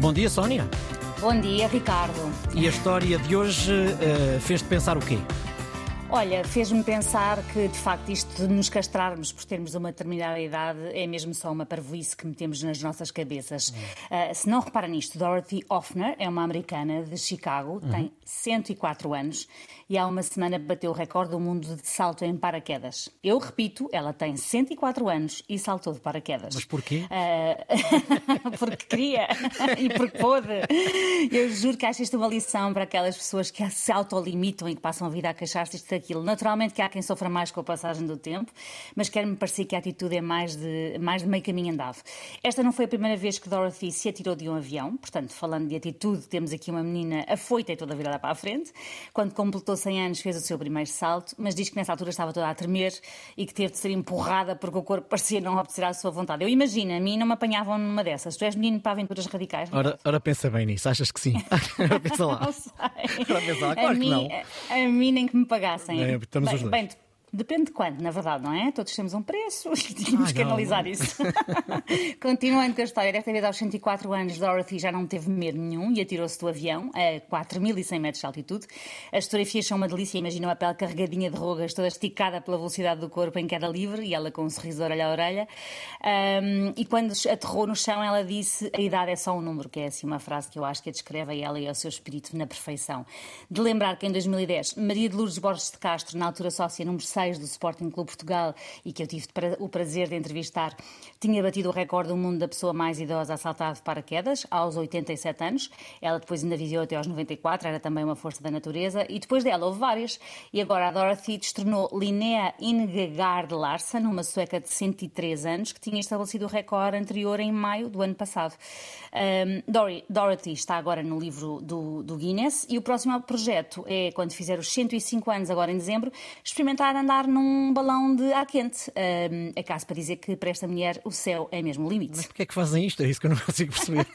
Bom dia, Sónia. Bom dia, Ricardo. E a história de hoje uh, fez-te pensar o quê? Olha, fez-me pensar que, de facto, isto de nos castrarmos por termos uma determinada idade é mesmo só uma parvoíce que metemos nas nossas cabeças. Uh, se não repara nisto, Dorothy Hoffner é uma americana de Chicago, uhum. tem 104 anos e há uma semana bateu o recorde do mundo de salto em paraquedas. Eu repito, ela tem 104 anos e saltou de paraquedas. Mas porquê? Uh, porque queria e porque pôde. Eu juro que acho isto uma lição para aquelas pessoas que se autolimitam e que passam a vida a queixar-se aquilo. Naturalmente que há quem sofra mais com a passagem do tempo, mas quer-me parecer que a atitude é mais de, mais de meio caminho andado. Esta não foi a primeira vez que Dorothy se atirou de um avião, portanto, falando de atitude, temos aqui uma menina afoita e toda virada para a frente. Quando completou 100 anos, fez o seu primeiro salto, mas diz que nessa altura estava toda a tremer e que teve de ser empurrada porque o corpo parecia não obedecer à sua vontade. Eu imagino, a mim não me apanhavam numa dessas. Tu és menino para aventuras radicais? Ora, ora pensa bem nisso, achas que sim? pensa lá. Não sei. Ora pensa lá, claro a mim, que não. A, a mim nem que me pagassem. É, estamos bem, os dois. Bem, Depende de quando, na verdade, não é? Todos temos um preço e tínhamos que analisar isso. Continuando com a história, desta vez aos 104 anos, Dorothy já não teve medo nenhum e atirou-se do avião a 4.100 metros de altitude. As fotografias são uma delícia, imaginam a pele carregadinha de rugas, toda esticada pela velocidade do corpo em queda livre e ela com um sorriso de orelha a orelha. Um, e quando aterrou no chão, ela disse: A idade é só um número, que é assim uma frase que eu acho que a descreve a ela e ao seu espírito na perfeição. De lembrar que em 2010, Maria de Lourdes Borges de Castro, na altura sócia número 6, do Sporting Clube Portugal e que eu tive o prazer de entrevistar, tinha batido o recorde do mundo da pessoa mais idosa a saltar de paraquedas, aos 87 anos. Ela depois ainda viveu até aos 94, era também uma força da natureza. E depois dela houve várias. E agora a Dorothy destronou Linnea Ingegard Larsen, uma sueca de 103 anos, que tinha estabelecido o recorde anterior em maio do ano passado. Um, Dorothy está agora no livro do, do Guinness e o próximo projeto é, quando fizer os 105 anos, agora em dezembro, experimentar andar andar num balão de ar quente. Um, é caso para dizer que para esta mulher o céu é mesmo o limite. Mas porquê é que fazem isto? É isso que eu não consigo perceber.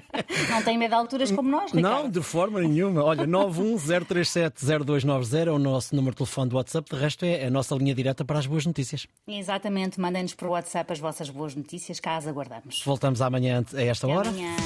não têm medo de alturas como nós, Ricardo? Não, de forma nenhuma. Olha, 910370290 é o nosso número de telefone do WhatsApp. De resto, é a nossa linha direta para as boas notícias. Exatamente. Mandem-nos para o WhatsApp as vossas boas notícias, caso aguardamos. Voltamos amanhã a esta hora. Amanhã.